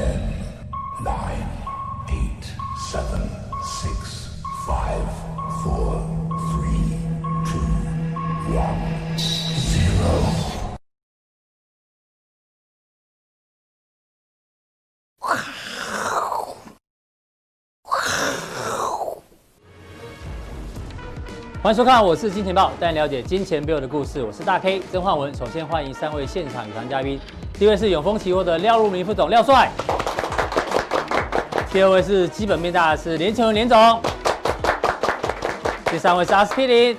Okay. 欢迎收看，我是金钱豹，带你了解金钱背后的故事。我是大 K 曾焕文。首先欢迎三位现场与谈嘉宾，第一位是永丰期货的廖如明副总廖帅，第二位是基本面大师连干文连总，第三位是阿司匹林。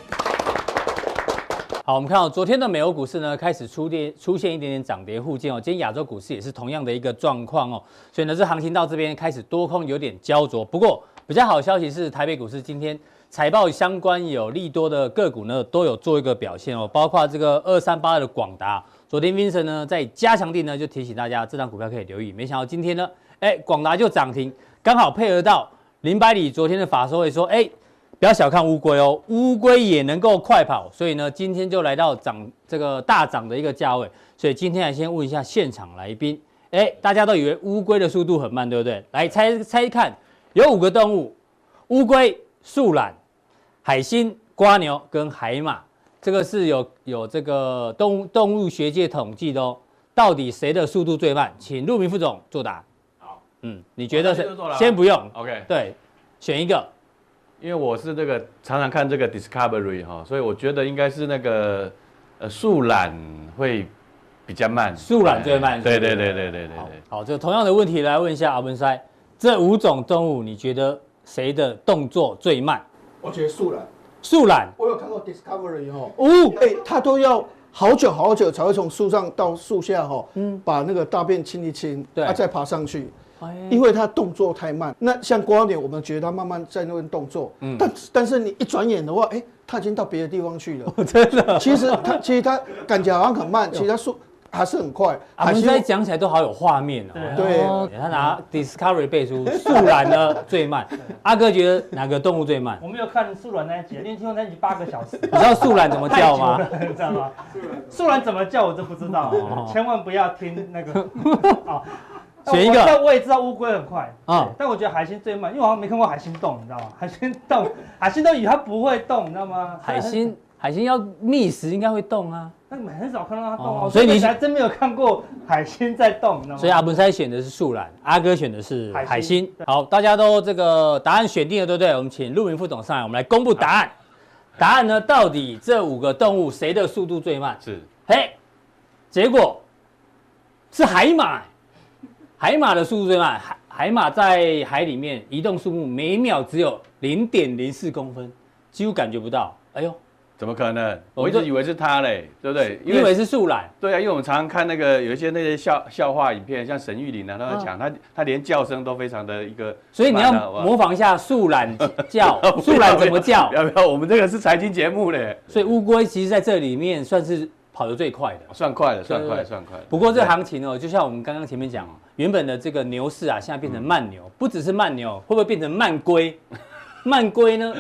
好，我们看到昨天的美欧股市呢，开始出跌，出现一点点涨跌互见哦。今天亚洲股市也是同样的一个状况哦，所以呢，这行情到这边开始多空有点焦灼。不过比较好的消息是，台北股市今天。财报相关有利多的个股呢，都有做一个表现哦，包括这个二三八的广达。昨天 Vincent 呢在加强地呢就提醒大家，这张股票可以留意。没想到今天呢，哎，广达就涨停，刚好配合到林百里昨天的法说会说，哎，不要小看乌龟哦，乌龟也能够快跑，所以呢，今天就来到涨这个大涨的一个价位。所以今天来先问一下现场来宾，哎，大家都以为乌龟的速度很慢，对不对？来猜猜看，有五个动物，乌龟、树懒。海星、瓜牛跟海马，这个是有有这个动物动物学界统计的哦。到底谁的速度最慢？请陆明副总作答。好，嗯，你觉得是？先不用。OK，对，选一个。因为我是这个常常看这个 Discovery 哈，所以我觉得应该是那个呃树懒会比较慢。树懒最慢。对对对对对对。好，就同样的问题来问一下阿文塞，这五种动物你觉得谁的动作最慢？我觉得树懒，树懒，我有看过 Discovery 哦，哦，哎、欸，它都要好久好久才会从树上到树下哈，嗯，把那个大便清一清，对，啊，再爬上去，哎，因为它动作太慢。那像光点，我们觉得它慢慢在那边动作，嗯，但但是你一转眼的话，哎、欸，它已经到别的地方去了，哦、真的。其实它其实它感觉好像很慢，其实它速。还是很快，我们现在讲起来都好有画面哦。对，他拿 Discovery 背书，树懒呢最慢。阿哥觉得哪个动物最慢？我没有看树懒那一集，因为听说那一集八个小时。你知道树懒怎么叫吗？你知道吗？树懒怎么叫我都不知道，千万不要听那个。选一个。但我也知道乌龟很快啊，但我觉得海星最慢，因为我好像没看过海星动，你知道吗？海星动，海星都以为它不会动，你知道吗？海星。海星要觅食应该会动啊，那你们很少看到它动哦，所以你还真没有看过海星在动，知道吗？所以阿文塞选的是树懒，阿哥选的是海星。好，大家都这个答案选定了，对不对？我们请陆明副总上来，我们来公布答案。答案呢，到底这五个动物谁的速度最慢？是，嘿，结果是海马，海马的速度最慢。海海马在海里面移动速度每秒只有零点零四公分，几乎感觉不到。哎呦！怎么可能？我一直以为是他嘞，对不对？因为是树懒。对啊，因为我们常常看那个有一些那些笑笑话影片，像沈玉琳啊，他在讲，他他连叫声都非常的一个。所以你要模仿一下树懒叫，树懒怎么叫？要不要？我们这个是财经节目嘞。所以乌龟其实在这里面算是跑得最快的，算快的，算快，算快。不过这行情哦，就像我们刚刚前面讲哦，原本的这个牛市啊，现在变成慢牛，不只是慢牛，会不会变成慢龟？慢龟呢？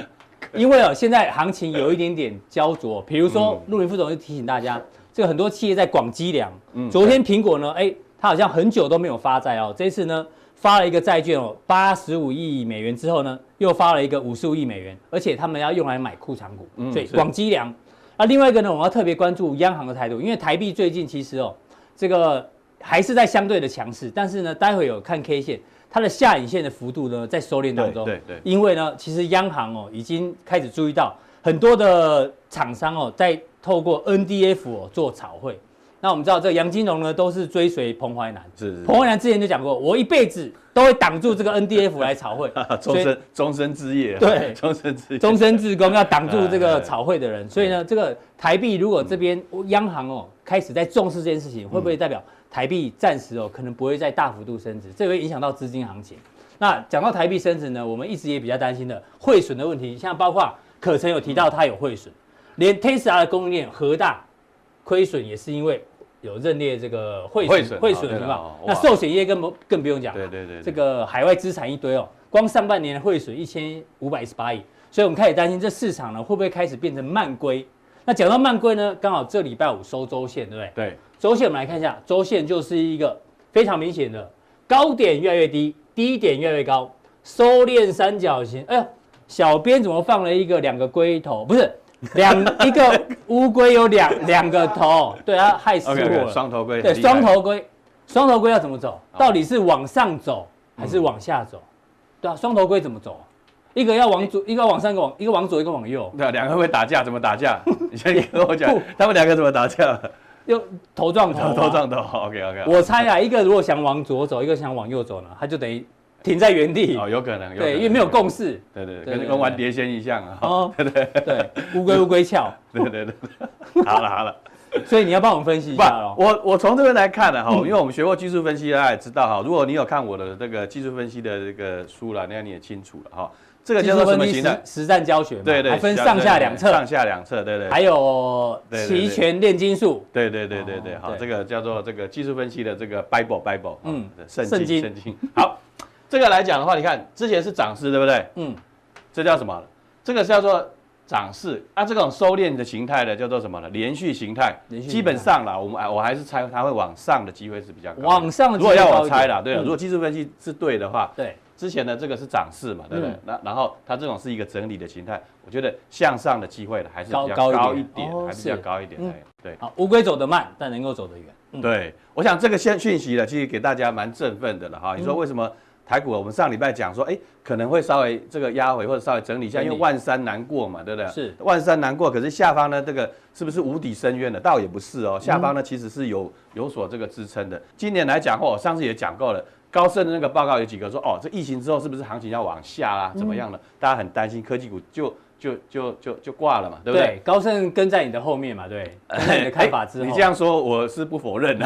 因为哦，现在行情有一点点焦灼。比如说，陆林副总就提醒大家，这个很多企业在广积粮。嗯，昨天苹果呢，哎，它好像很久都没有发债哦，这次呢发了一个债券哦，八十五亿美元之后呢，又发了一个五十五亿美元，而且他们要用来买库藏股，所以广积粮。那另外一个呢，我要特别关注央行的态度，因为台币最近其实哦，这个还是在相对的强势，但是呢，待会有看 K 线。它的下影线的幅度呢，在收敛当中。对对。因为呢，其实央行哦，已经开始注意到很多的厂商哦，在透过 NDF 哦做炒汇。那我们知道，这个杨金龙呢，都是追随彭淮南。是。彭淮南之前就讲过，我一辈子都会挡住这个 NDF 来炒汇。终身终身之业。对。终身之 终身志工要挡住这个炒汇的人。所以呢，这个台币如果这边央行哦开始在重视这件事情，会不会代表？台币暂时哦，可能不会再大幅度升值，这会影响到资金行情。那讲到台币升值呢，我们一直也比较担心的汇损的问题，像包括可曾有提到它有汇损，连 Tesla 的供应链和大亏损也是因为有认列这个汇损汇损的情况。那寿险业更不更不用讲，对对对，这个海外资产一堆哦，光上半年的汇损一千五百一十八亿，所以我们开始担心这市场呢会不会开始变成慢龟？那讲到慢龟呢，刚好这礼拜五收周线，对不对？对。周线我们来看一下，周线就是一个非常明显的高点越来越低，低点越来越高，收敛三角形。哎呦，小编怎么放了一个两个龟头？不是 两一个乌龟有两两个头，对，啊 害死我了。双头龟，对，双头龟，双头龟要怎么走？到底是往上走还是往下走？对啊，双头龟怎么走？一个要往左，一个往上，一个往一个往左，一个往右。对啊，两个会打架，怎么打架？你先跟我讲，他们两个怎么打架？又头撞头，头撞头。OK OK。我猜啊，一个如果想往左走，一个想往右走呢，他就等于停在原地。哦，有可能。对，因为没有共识。对对，跟跟玩碟仙一样啊。哦，对对对，乌龟乌龟翘。对对对。好了好了，所以你要帮我们分析一下喽，我我从这边来看呢哈，因为我们学过技术分析，大家也知道哈。如果你有看我的这个技术分析的这个书了，那你也清楚了哈。这个叫做什么形态？实战教学，对对，还分上下两册，上下两册，对对。还有期权炼金术，对对对对对，好，这个叫做这个技术分析的这个 Bible Bible，嗯，圣经圣经。好，这个来讲的话，你看之前是涨势，对不对？嗯，这叫什么？这个叫做涨势啊，这种收敛的形态呢叫做什么呢？连续形态。基本上啦，我们我还是猜它会往上的机会是比较高。往上如果要我猜啦，对，如果技术分析是对的话，对。之前的这个是涨势嘛，对不对？那然后它这种是一个整理的形态，我觉得向上的机会呢还是比较高一点，还是比较高一点。对，好，乌龟走得慢，但能够走得远。对，我想这个先讯息呢，其实给大家蛮振奋的了哈。你说为什么台股我们上礼拜讲说，哎，可能会稍微这个压回或者稍微整理一下，因为万山难过嘛，对不对？是万三难过，可是下方呢，这个是不是无底深渊的？倒也不是哦，下方呢其实是有有所这个支撑的。今年来讲，我上次也讲过了。高盛的那个报告有几个说，哦，这疫情之后是不是行情要往下啦？怎么样呢？大家很担心科技股就就就就就挂了嘛，对不对？高盛跟在你的后面嘛，对，跟在你的看法之后。你这样说我是不否认 的。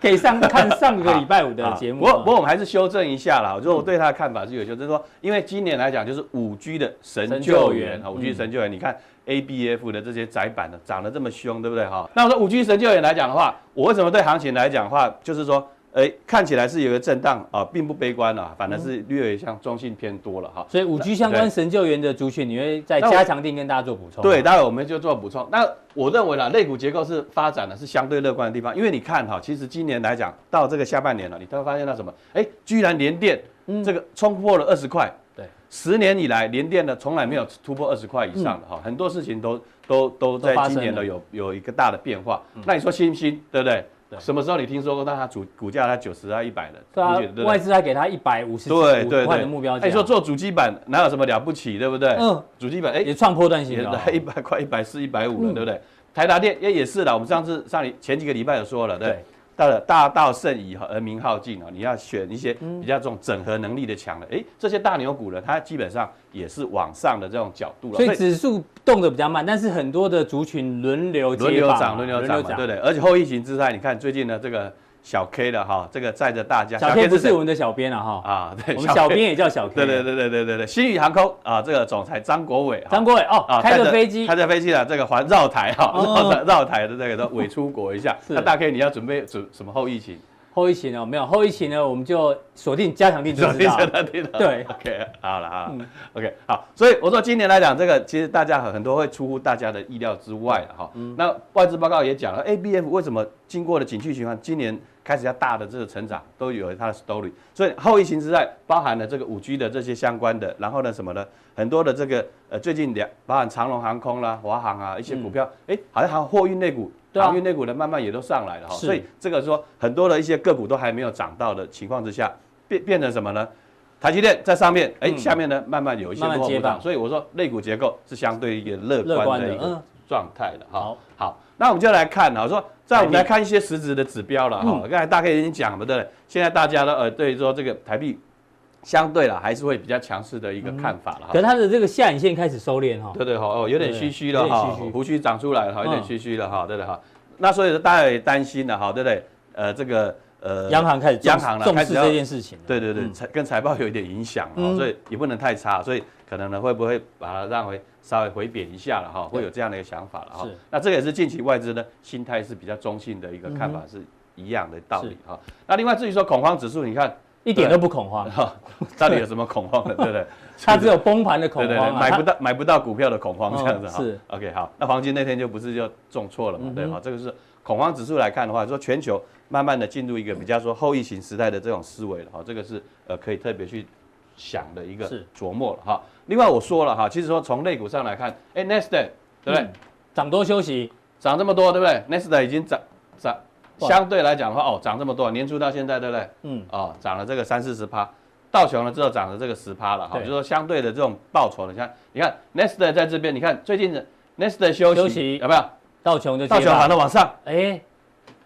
可以上看上个礼拜五的节目。不过不过我们还是修正一下啦，就是我对他的看法是有修正，就是说，因为今年来讲就是五 G 的神救援啊，五 G 神救援，你看 ABF 的这些窄板的涨得这么凶，对不对哈？那我说五 G 神救援来讲的话，我为什么对行情来讲的话，就是说。哎，看起来是有个震荡啊，并不悲观啊，反而是略像中性偏多了哈。所以五 G 相关神救援的族群，你会在加强錠跟大家做补充。对，待会我们就做补充。那我认为啦，类股结构是发展的是相对乐观的地方，因为你看哈，其实今年来讲到这个下半年了，你都会发现到什么？哎，居然连电这个冲破了二十块。对，十年以来连电呢从来没有突破二十块以上的哈，很多事情都都都在今年呢有有一个大的变化。那你说新不新？对不对？什么时候你听说过？那它主股价它九十啊一百的，对啊，外资还给它一百五十五块的目标价。你说做主机板哪有什么了不起，对不对？嗯，主机板哎也创破段新高，一百块、一百四、一百五了，对不对？台达电也也是的，我们上次上前几个礼拜有说了，对。到了大道甚矣而名耗尽啊，你要选一些比较这种整合能力的强的，哎，这些大牛股呢，它基本上也是往上的这种角度了。所以指数动得比较慢，但是很多的族群轮流轮流涨，轮流涨，对不对？而且后疫情之后，你看最近的这个。小 K 的哈，这个载着大家。小 K 不是我们的小编了哈。啊，对，我们小编也叫小 K。对对对对对对对，新宇航空啊，这个总裁张国伟。张国伟哦，开着飞机，开着飞机的这个环绕台哈，绕绕台的这个都伪出国一下。那大 K 你要准备准什么后疫情？后疫情呢？没有后疫情呢，我们就锁定加强錠，锁定加强錠。对，OK，好了啊，OK，好。所以我说今年来讲，这个其实大家很很多会出乎大家的意料之外哈。那外资报告也讲了，ABF 为什么经过了景气循环，今年？开始要大的这个成长都有它的 story，所以后疫情时代包含了这个五 G 的这些相关的，然后呢什么呢？很多的这个呃最近两包含长龙航空啦、华航啊一些股票，哎、嗯，好像航货运类股、航运类股呢慢慢也都上来了哈，所以这个说很多的一些个股都还没有涨到的情况之下，变变成什么呢？台积电在上面，哎、嗯，下面呢慢慢有一些落后不涨，所以我说类股结构是相对一个乐观的一个状态的哈。那我们就来看啊，我说。再我们来看一些实质的指标了哈，刚才大概已经讲了，对不对？现在大家呢呃对说这个台币相对了还是会比较强势的一个看法了哈。可它的这个下影线开始收敛哈。对对哈哦，有点虚虚了哈，胡须长出来了哈，有点虚虚了哈，对对哈。那所以说大家也担心了哈，对不对？呃，这个呃，央行开始央行了重视这件事情。对对对，财跟财报有一点影响啊，所以也不能太差，所以可能呢会不会把它让回？稍微回贬一下了哈，会有这样的一个想法了哈。是，那这个也是近期外资呢心态是比较中性的一个看法，是一样的道理哈。那另外至于说恐慌指数，你看一点都不恐慌哈，到底有什么恐慌的，对不对？它只有崩盘的恐慌，买不到买不到股票的恐慌这样子哈。是，OK 好。那黄金那天就不是就重挫了嘛？对哈，这个是恐慌指数来看的话，说全球慢慢的进入一个比较说后疫情时代的这种思维了哈，这个是呃可以特别去想的一个琢磨了哈。另外我说了哈，其实说从类股上来看，哎、欸、，Nasdaq 对不对？涨、嗯、多休息，涨这么多对不对？Nasdaq 已经涨涨，相对来讲的话哦，涨这么多，年初到现在对不对？嗯，哦，涨了这个三四十趴。道琼呢，之后涨了这个十趴了哈，就是说相对的这种报酬，你看，你看 Nasdaq 在这边，你看最近的 Nasdaq 休息，休息有没有？道琼就道琼反而往上，哎，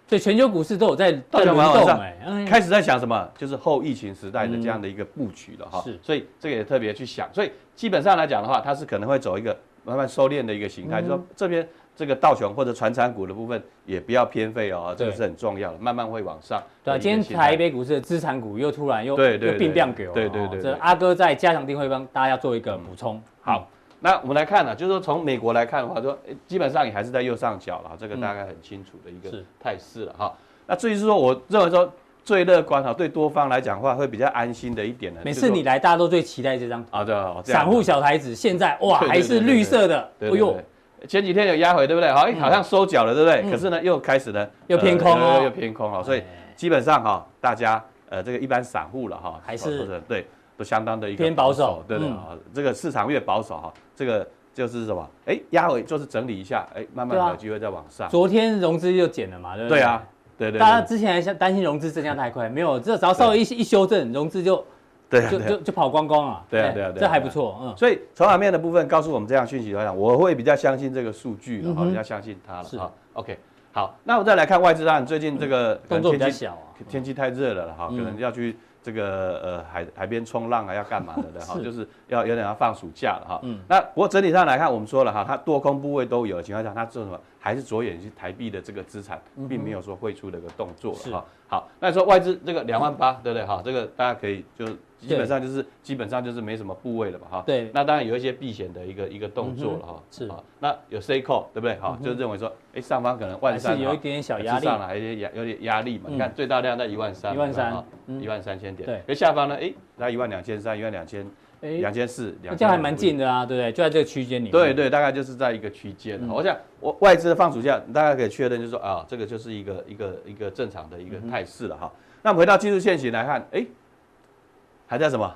所以全球股市都有在道琼往上，哎，开始在想什么？就是后疫情时代的这样的一个布局了哈，是，所以这个也特别去想，所以基本上来讲的话，它是可能会走一个慢慢收敛的一个形态，就说这边。这个道琼或者传产股的部分也不要偏废哦，这个是很重要的，慢慢会往上。对，今天台北股市的资产股又突然又又变量给我。对对对。这阿哥在加强定会帮大家做一个补充。好，那我们来看呢，就是说从美国来看的话，说基本上也还是在右上角了，这个大概很清楚的一个态势了哈。那至于是说，我认为说最乐观哈，对多方来讲的话会比较安心的一点呢。每次你来，大家都最期待这张啊，对，散户小台子现在哇还是绿色的，哎呦。前几天有压回，对不对？好，好像收脚了，对不对？可是呢，又开始呢，又偏空哦，又偏空哦。所以基本上哈，大家呃，这个一般散户了哈，还是对，都相当的一个偏保守，对对啊。这个市场越保守哈，这个就是什么？哎，压尾就是整理一下，哎，慢慢有机会再往上。昨天融资又减了嘛，对不对？对啊，对对。大家之前还想担心融资增加太快，没有，这只要稍微一一修正，融资就。对，就就就跑光光啊。对啊，对啊，对，这还不错。嗯，所以筹码面的部分告诉我们这样讯息来讲，我会比较相信这个数据了，哈，比较相信它了。是啊，OK，好，那我们再来看外资，当然最近这个动作比较小啊，天气太热了了哈，可能要去这个呃海海边冲浪啊，要干嘛的的 哈，就是要有点要放暑假了哈。嗯，那不过整体上来看，我们说了哈，它多空部位都有的情况下，它做什么？还是着眼于台币的这个资产，并没有说汇出的一个动作了哈。好，那说外资这个两万八，对不对哈？这个大家可以就。基本上就是基本上就是没什么部位了吧哈，对，那当然有一些避险的一个一个动作了哈，是。啊，那有 C call 对不对？哈？就认为说，哎，上方可能万三有一点点小压力，上来有点压有点压力嘛，你看最大量在一万三，一万三，一万三千点，对，而下方呢，哎，在一万两千三，一万两千，两千四，这样还蛮近的啊，对不对？就在这个区间里，对对，大概就是在一个区间。我想我外资的放暑假，大家可以确认就是说啊，这个就是一个一个一个正常的一个态势了哈。那我们回到技术线型来看，哎，还在什么？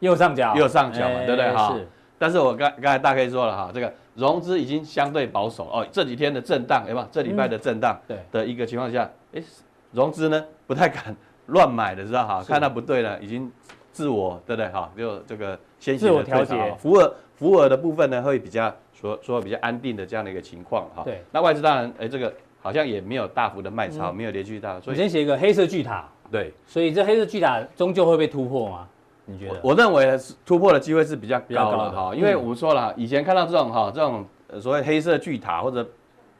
右上角，右上角嘛，对不对哈？是。但是我刚刚才大概说了哈，这个融资已经相对保守哦。这几天的震荡，有没有？这礼拜的震荡，对的一个情况下，哎，融资呢不太敢乱买的，知道哈？看到不对了，已经自我，对不对哈？就这个先行的调节，浮额浮额的部分呢会比较说说比较安定的这样的一个情况哈。对。那外资当然，哎，这个好像也没有大幅的卖超，没有连续大。所以先写一个黑色巨塔。对。所以这黑色巨塔终究会被突破吗？你觉得？我认为突破的机会是比较高的哈，因为我们说了，以前看到这种哈这种所谓黑色巨塔或者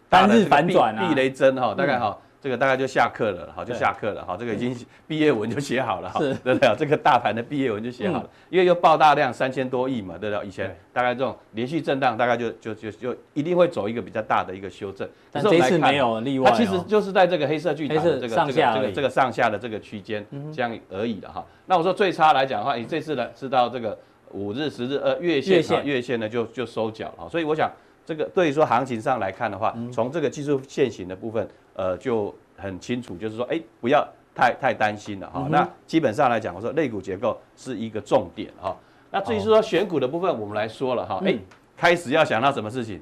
单日反转啊，避雷针哈，大概哈这个大概就下课了，好就下课了好，这个已经 毕业文就写好了哈，对不对？这个大盘的毕业文就写好了，因为又爆大量三千多亿嘛，对不对？以前大概这种连续震荡，大概就就就就一定会走一个比较大的一个修正，但这次没有例外，它其实就是在这个黑色巨塔这个这个这个这个上下的这个区间这样而已的哈。那我说最差来讲的话，你这次呢是到这个五日、十日、呃月线、月线呢就就收脚了，所以我想这个对于说行情上来看的话，从这个技术线型的部分，呃就很清楚，就是说哎不要太太担心了哈。那基本上来讲，我说类股结构是一个重点哈。那至于说选股的部分，我们来说了哈，哎开始要想到什么事情？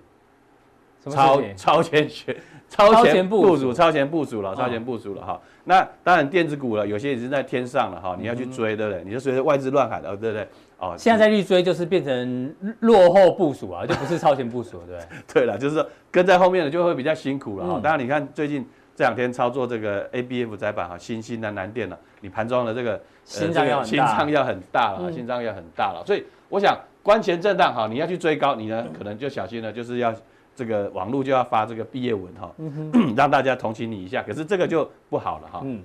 超超前学。超前部署，超前部署了，超前部署了哈。那当然电子股了，有些已经在天上了哈。你要去追，对不对？你就随着外资乱喊，哦，对不对？哦，现在再去追，就是变成落后部署啊，就不是超前部署了，对不对？对了，就是说跟在后面的就会比较辛苦了哈。当然，你看最近这两天操作这个 ABF 载板哈，新兴的南电了，你盘中的这个心脏要心脏要很大了，心脏要很大了。所以我想，关前震荡哈，你要去追高，你呢可能就小心了，就是要。这个网络就要发这个毕业文哈，让大家同情你一下。可是这个就不好了哈。嗯，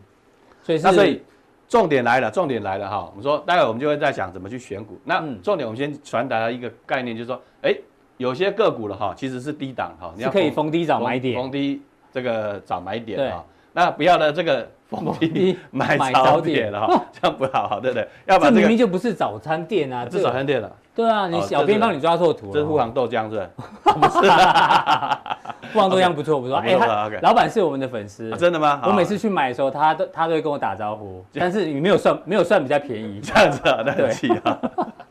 所以那所以重点来了，重点来了哈。我们说待会我们就会在想怎么去选股。那重点我们先传达一个概念，就是说，哎，有些个股了哈，其实是低档哈，你要可以逢低找买点，逢低这个找买点哈。那不要的这个逢低买早点了哈，这样不好，对不对？要不然这明明就不是早餐店啊，是早餐店了。对啊，你小编帮你抓错图了。这是富航豆浆是？不是，富航豆浆不错不错。哎，他老板是我们的粉丝。真的吗？我每次去买的时候，他都他都会跟我打招呼。但是你没有算没有算比较便宜，这样子啊？对不起啊。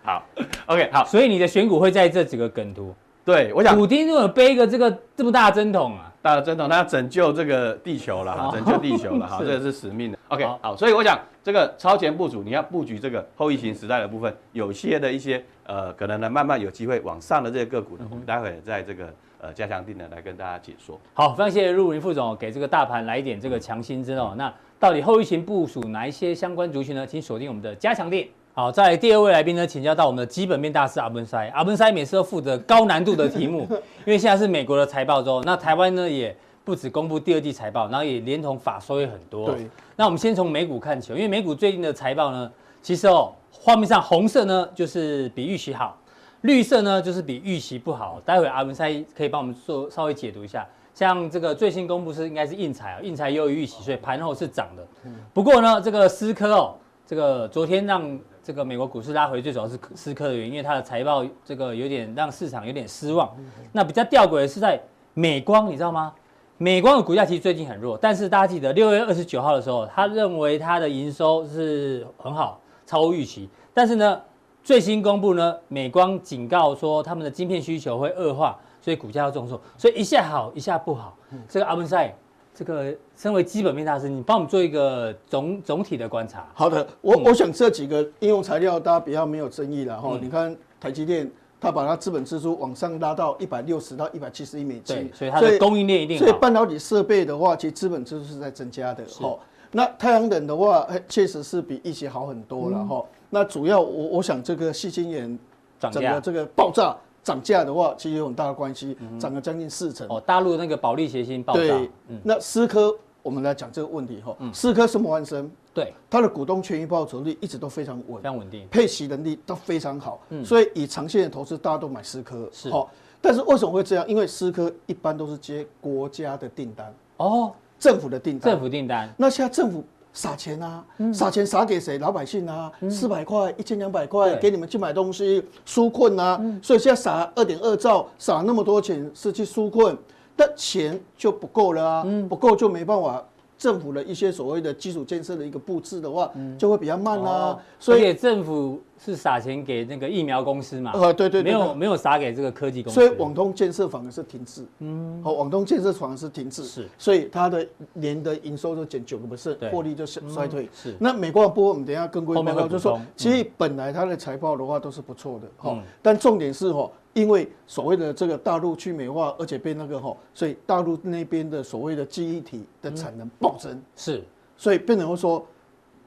好，OK，好。所以你的选股会在这几个梗图。对，我想。普丁如果背一个这个这么大的针筒啊，大的针筒，他要拯救这个地球了哈，拯救地球了哈，这个是使命的。OK，好，所以我想这个超前部署，你要布局这个后疫情时代的部分，有些的一些。呃，可能呢，慢慢有机会往上的这些个股呢，我们待会在这个呃加强錠呢来跟大家解说。好，非常谢谢陆云副总给这个大盘来一点这个强心针哦。那到底后疫情部署哪一些相关族群呢？请锁定我们的加强錠。好，在第二位来宾呢，请教到我们的基本面大师阿文塞。阿文塞每次都负责高难度的题目，因为现在是美国的财报周，那台湾呢也不止公布第二季财报，然后也连同法说也很多。对。那我们先从美股看起，因为美股最近的财报呢，其实哦。画面上红色呢，就是比预期好；绿色呢，就是比预期不好。待会阿文塞可以帮我们做稍微解读一下。像这个最新公布是应该是应材啊，应材优于预期，所以盘后是涨的。不过呢，这个思科哦，这个昨天让这个美国股市拉回，最主要是思科的原因，因为它的财报这个有点让市场有点失望。那比较吊诡的是在美光，你知道吗？美光的股价其实最近很弱，但是大家记得六月二十九号的时候，他认为它的营收是很好。超乎预期，但是呢，最新公布呢，美光警告说他们的晶片需求会恶化，所以股价要重挫，所以一下好一下不好。嗯、这个阿文赛，这个身为基本面大师，你帮我们做一个总总体的观察。好的，我、嗯、我想这几个应用材料大家比较没有争议了哈。嗯、你看台积电，它把它资本支出往上拉到一百六十到一百七十亿美金，所以它的供应链一定好。所以半导体设备的话，其实资本支出是在增加的。好。那太阳能的话，确实是比疫情好很多了哈。嗯、那主要我我想这个细晶眼整个这个爆炸涨价的话，其实有很大的关系，涨了将近四成。哦，大陆那个保利协鑫爆炸。对，嗯、那思科我们来讲这个问题哈。思科是摩安生，对，它的股东权益报酬率一直都非常稳，非常稳定，配息能力都非常好。嗯，所以以长线的投资，大家都买思科是好。但是为什么会这样？因为思科一般都是接国家的订单哦。政府的订单，政府订单。那现在政府撒钱啊，撒钱撒给谁？老百姓啊，四百块、一千两百块给你们去买东西，纾困啊。所以现在撒二点二兆，撒那么多钱是去纾困，但钱就不够了啊，不够就没办法。政府的一些所谓的基础建设的一个布置的话，就会比较慢啊。所以政府是撒钱给那个疫苗公司嘛？呃，对对，没有没有撒给这个科技公司。所以网通建设反而是停滞。嗯，好，网通建设反而是停滞。是，所以它的年的营收就减九个 percent，获利就衰退。是。那美光的波，我们等一下跟各位报告，就是说，其实本来它的财报的话都是不错的。哈，但重点是哈。因为所谓的这个大陆去美化，而且被那个吼，所以大陆那边的所谓的记忆体的产能暴增，是，所以变成说，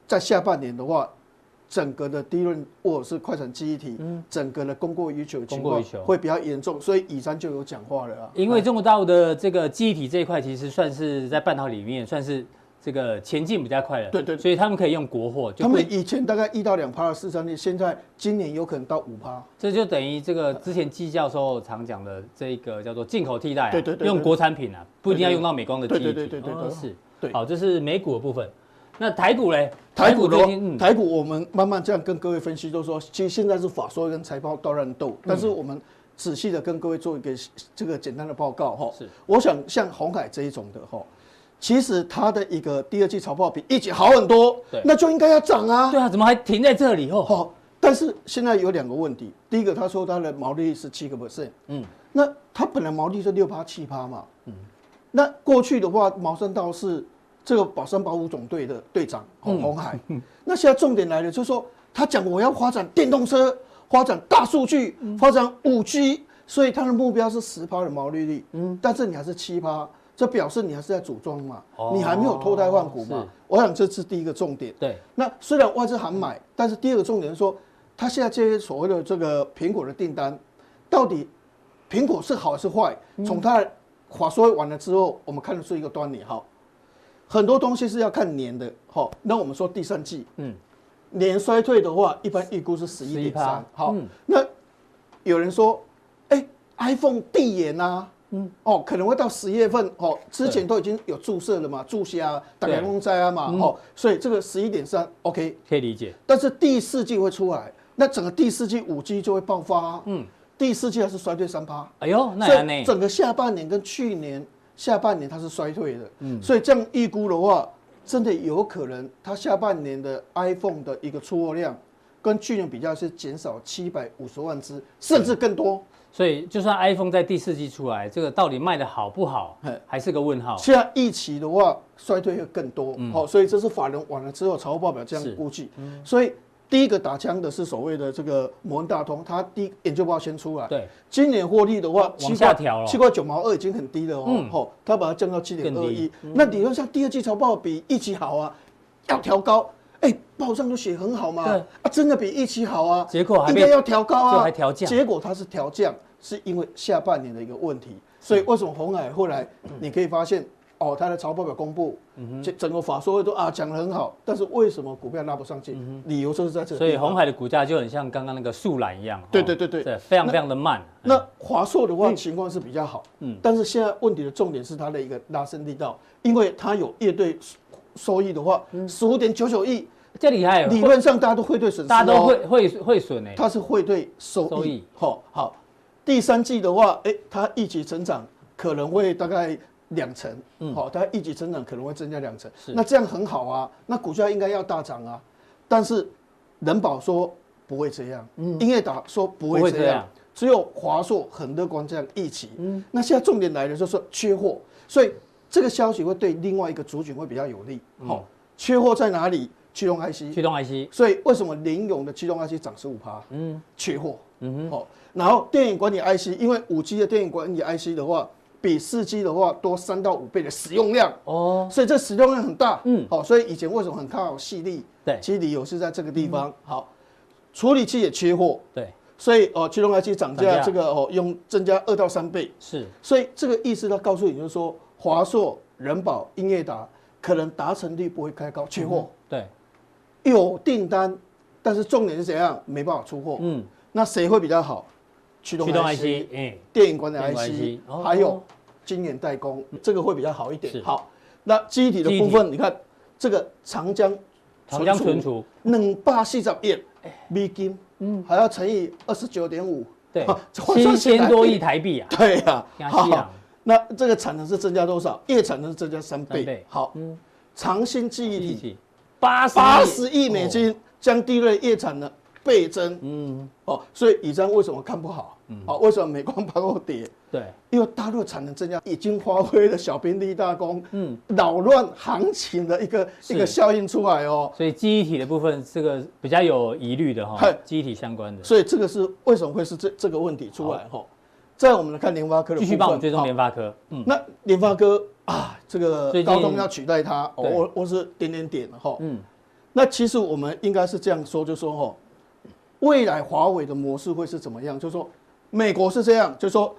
在下半年的话，整个的低润或者是快闪记忆体，嗯整个的供过于求的情况会比较严重，所以乙山就有讲话了啊。因为中国大陆的这个记忆体这一块，其实算是在半导体里面算是。这个前进比较快了，对对，所以他们可以用国货。他们以前大概一到两趴的市占率，现在今年有可能到五趴。这就等于这个之前季教授常讲的这个叫做进口替代，对对对，用国产品啊，不一定要用到美光的机体。对对对对对，是。对，好，这是美股的部分。那台股嘞？台股的台股，我们慢慢这样跟各位分析，都说其实现在是法说跟财报都在斗，但是我们仔细的跟各位做一个这个简单的报告哈。是，我想像红海这一种的哈。其实它的一个第二季财报比一季好很多，对，那就应该要涨啊。对啊，怎么还停在这里哦？好，但是现在有两个问题。第一个，他说他的毛利率是七个 percent，嗯，那他本来毛利是六趴七趴嘛，嗯，那过去的话，毛山道是这个保山保五总队的队长，洪洪海。嗯、那现在重点来了，就是说他讲我要发展电动车，发展大数据，发展五 G，所以他的目标是十趴的毛利率，嗯，但是你还是七趴。这表示你还是在组装嘛，你还没有脱胎换骨嘛？我想这是第一个重点。对，那虽然外资还买，但是第二个重点是说，他现在这些所谓的这个苹果的订单，到底苹果是好还是坏？从他话说完了之后，我们看得出一个端倪哈。很多东西是要看年的哈。那我们说第三季，嗯，年衰退的话，一般预估是十一点三。好，那有人说，哎，iPhone 递延啊。嗯哦，可能会到十月份哦，之前都已经有注射了嘛，注射大概公灾啊嘛，哦，所以这个十一点三，OK，可以理解。但是第四季会出来，那整个第四季五 G 就会爆发、啊。嗯，第四季还是衰退三趴。哎呦，那呢？整个下半年跟去年下半年它是衰退的。嗯，所以这样预估的话，真的有可能它下半年的 iPhone 的一个出货量跟去年比较是减少七百五十万只，甚至更多。所以，就算 iPhone 在第四季出来，这个到底卖的好不好，还是个问号。现在预期的话，衰退会更多。好、嗯，所以这是法人完了之后财务报表这样估计。嗯、所以第一个打枪的是所谓的这个摩根大通，它第一研究报告先出来。对，今年获利的话，往下调了，七块九毛二已经很低了哦。好、嗯，它把它降到七点二一。那理论上第二季财报比一期好啊，要调高。哎、欸，报上都写很好嘛。啊，真的比一期好啊。结果还应该要调高啊，还调降。结果它是调降。是因为下半年的一个问题，所以为什么红海后来你可以发现哦，它的财报表公布，这整个法说会都啊讲得很好，但是为什么股票拉不上去？理由就是在这里。所以鸿海的股价就很像刚刚那个树懒一样，对对对对，非常非常的慢。那华硕的话情况是比较好，嗯，但是现在问题的重点是它的一个拉升力道，因为它有业对收益的话，十五点九九亿，这厉害，理论上大家都汇兑损失，大家都会会会损诶，它是汇兑收益，好好。第三季的话，哎、欸，它一起成长可能会大概两成，嗯，好，它一级成长可能会增加两成，那这样很好啊，那股价应该要大涨啊，但是人保说不会这样，嗯，英业达说不会这样，只有华硕很乐观这样一起，嗯，那现在重点来了，就是缺货，所以这个消息会对另外一个族群会比较有利，好、嗯，缺货在哪里？驱动 IC，驱动 IC，所以为什么林勇的驱动 IC 涨十五趴？嗯，缺货，嗯哼，好，然后电影管理 IC，因为五 G 的电影管理 IC 的话，比四 G 的话多三到五倍的使用量，哦，所以这使用量很大，嗯，好，所以以前为什么很看好细粒？对，其实理由是在这个地方，好，处理器也缺货，对，所以哦，驱动 IC 涨价这个哦，用增加二到三倍，是，所以这个意思，它告诉你就是说，华硕、人保、英业达可能达成率不会太高，缺货，对。有订单，但是重点是怎样？没办法出货。嗯，那谁会比较好？驱动 IC，嗯，电影管理 IC，还有晶圆代工，这个会比较好一点。好，那记忆体的部分，你看这个长江长江存储。两百四十亿美金，嗯，还要乘以二十九点五，对，七千多亿台币啊。对呀，好，那这个产能是增加多少？月产能是增加三倍。好，长兴记忆体。八八十亿美金，将第一类业产能倍增。嗯，哦，所以以上为什么看不好？嗯，哦，为什么美光盘后跌？对，因为大陆产能增加已经发挥了小兵立大功，嗯，扰乱行情的一个一个效应出来哦。所以记忆体的部分，这个比较有疑虑的哈，记忆体相关的。所以这个是为什么会是这这个问题出来哈？再我们来看联发科的部分，继续帮我追踪联发科。嗯，那联发科。啊，这个高通要取代它，我我是点点点哈。嗯，那其实我们应该是这样说，就说哈，未来华为的模式会是怎么样？就是说美国是这样，就是说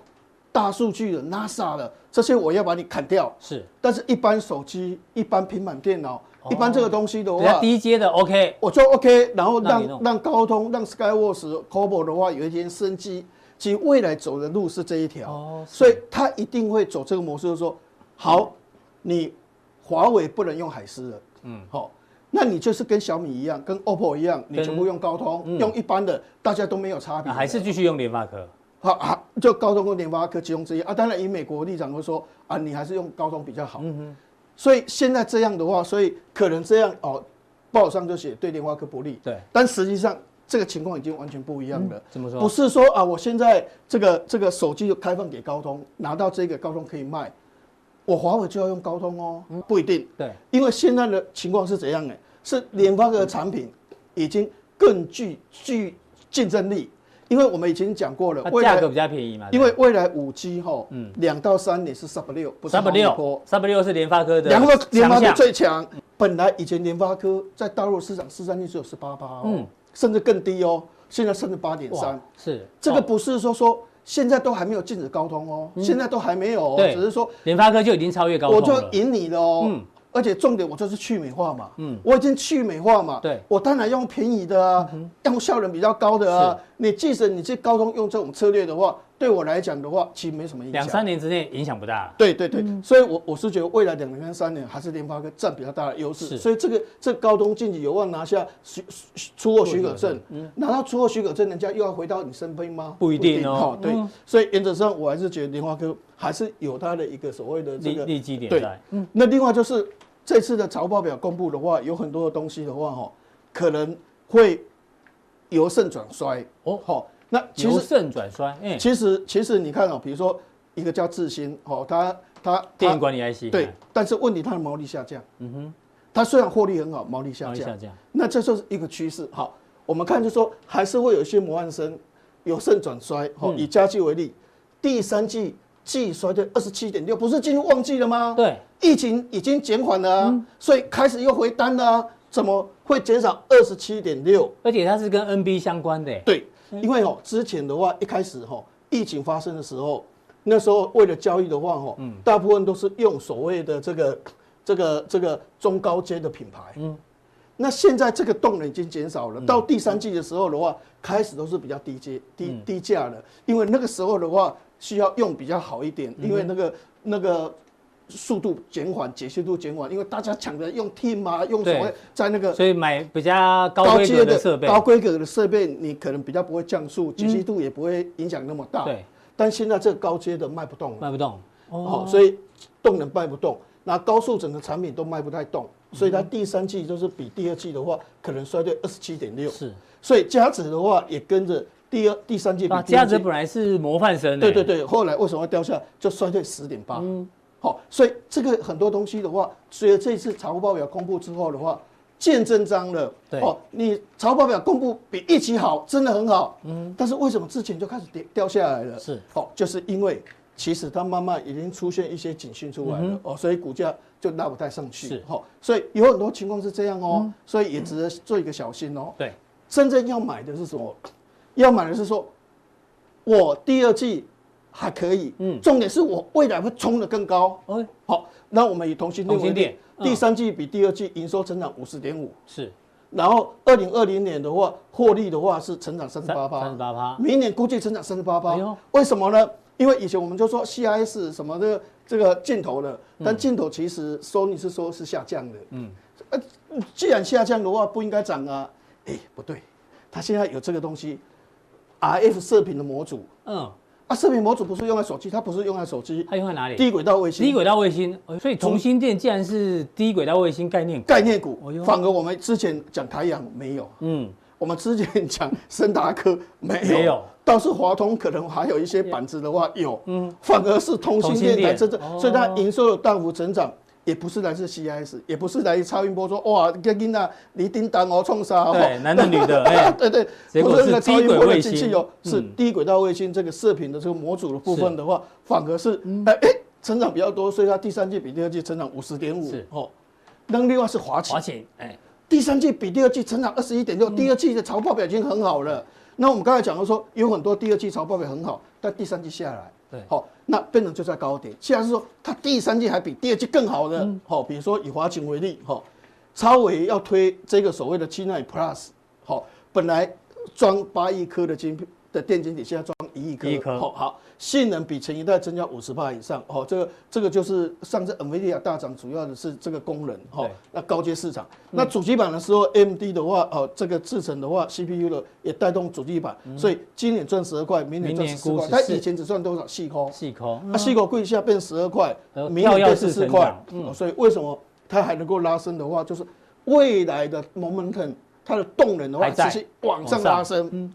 大数据的 NASA 的这些我要把你砍掉，是。但是一般手机、一般平板电脑、一般这个东西的话，低阶的 OK，我就 OK，然后让让高通、让 Skyworks、COBOL 的话有一些生机。其实未来走的路是这一条，所以它一定会走这个模式，就是说。好，你华为不能用海思了，嗯，好，那你就是跟小米一样，跟 OPPO 一样，你全部用高通，嗯、用一般的，大家都没有差别，还是继续用联发科？好 啊，就高通跟联发科其中之一啊。当然，以美国立场会说啊，你还是用高通比较好。嗯哼，所以现在这样的话，所以可能这样哦，报上就写对联发科不利。对，但实际上这个情况已经完全不一样了。嗯、怎么说？不是说啊，我现在这个这个手机就开放给高通，拿到这个高通可以卖。我华为就要用高通哦，不一定。对，因为现在的情况是怎样呢？是联发科的产品已经更具具竞争力，因为我们已经讲过了，价格比较便宜嘛。因为未来五 G 哈，嗯，两到三年是 Sub 六，不是 Sub 六，Sub 六是联发科的，两个联发科最强。本来以前联发科在大陆市场市占率只有十八趴哦，嗯，甚至更低哦，现在甚至八点三。是，这个不是说说。现在都还没有禁止高通哦，现在都还没有，只是说联发科就已经超越高通了。我就赢你了哦，而且重点我就是去美化嘛，嗯，我已经去美化嘛，对，我当然用便宜的啊，用效能比较高的啊。你即使你去高通用这种策略的话，对我来讲的话，其实没什么影响。两三年之内影响不大。对对对，嗯、所以我我是觉得未来两年跟三年还是联发科占比较大的优势。是所以这个这个、高通近期有望拿下许出货许可证，嗯、拿到出货许可证，人家又要回到你身边吗？不一定哦。定对，嗯、所以原则上我还是觉得联发科还是有它的一个所谓的这个利基点在。对，嗯、那另外就是这次的财报表公布的话，有很多的东西的话哈，可能会由盛转衰哦，好。那其实由盛转衰，嗯，其实其实你看哦，比如说一个叫智新，哦，它它电源管理 IC，对，但是问题它的毛利下降，嗯哼，它虽然获利很好，毛利下降，下降，那这就是一个趋势。好，我们看就说还是会有一些模范生由盛转衰，好，以嘉基为例，第三季季衰退二十七点六，不是进入旺季了吗？对，疫情已经减缓了，所以开始又回单了，怎么会减少二十七点六？而且它是跟 NB 相关的，对。因为哦，之前的话一开始哈，疫情发生的时候，那时候为了交易的话哈，大部分都是用所谓的这个这个这个中高阶的品牌。嗯，那现在这个动能已经减少了，到第三季的时候的话，开始都是比较低阶、低低价的，因为那个时候的话需要用比较好一点，因为那个那个。速度减缓，解析度减缓，因为大家抢着用 Team 啊，用所谓在那个，所以买比较高规格的设备，高规格的设备，你可能比较不会降速，解析度也不会影响那么大。对，但现在这个高阶的卖不动了，卖不动，哦，所以动能卖不动，那高速整个产品都卖不太动，所以它第三季就是比第二季的话，可能衰退二十七点六。是，所以价值的话也跟着第二、第三季比。嘉泽本来是模范生，对对对，后来为什么会掉下来？就衰退十点八。好，所以这个很多东西的话，随着这次财务报表公布之后的话，见真章了。对，哦，你财务报表公布比预期好，真的很好。嗯，但是为什么之前就开始跌掉下来了？是，好，就是因为其实它慢慢已经出现一些警讯出来了。哦，所以股价就拉不太上去。是，好，所以有很多情况是这样哦，所以也值得做一个小心哦。对，真正要买的是什么？要买的是说，我第二季。还可以，嗯，重点是我未来会冲得更高。哎，好，那我们以同心电，同欣电第三季比第二季营收成长五十点五，是，然后二零二零年的话，获利的话是成长三十八趴，三十八趴，明年估计成长三十八趴。为什么呢？因为以前我们就说 CIS 什么的这个镜头的，但镜头其实 Sony 是说是下降的，嗯，呃，既然下降的话不应该涨啊，哎，不对，它现在有这个东西，RF 射频的模组，嗯。啊，射频模组不是用在手机，它不是用在手机，它用在哪里？低轨道卫星。低轨道卫星，所以同欣电既然是低轨道卫星概念概念股，反而我们之前讲台阳没有，嗯，我们之前讲森达科没有，没有，倒是华通可能还有一些板子的话有，嗯，反而是通信电台真正，所以它营收有大幅成长。也不是来自 CIS，也不是来自超音波说哇，跟跟那你叮当哦冲杀，对，男的女的，对 对，不是那个超音波的机器哦，是低轨道卫星这个射频的这个模组的部分的话，反而是哎哎成长比较多，所以它第三季比第二季成长五十点五，哦，那另外是华勤，华勤，哎，第三季比第二季成长二十一点六，第二季的财报表已经很好了。那我们刚才讲到说，有很多第二季财报表很好，但第三季下来。对，好，那变成就在高点。现在是说，它第三季还比第二季更好的，好，比如说以华勤为例，哈，超伟要推这个所谓的七纳米 Plus，好，本来装八亿颗的晶片。的电晶体现在装一亿颗，一颗，好，性能比前一代增加五十帕以上，哦，这个这个就是上次 NVIDIA 大涨，主要的是这个功能，哈，那高阶市场，那主机板的时候，AMD 的话，哦，这个制程的话，CPU 的也带动主机板，所以今年赚十二块，明年赚十四块，它以前只赚多少？细抠，细抠，那细抠贵一下变十二块，明年变十四块，所以为什么它还能够拉升的话，就是未来的 momentum，它的动能的话，持续往上拉升。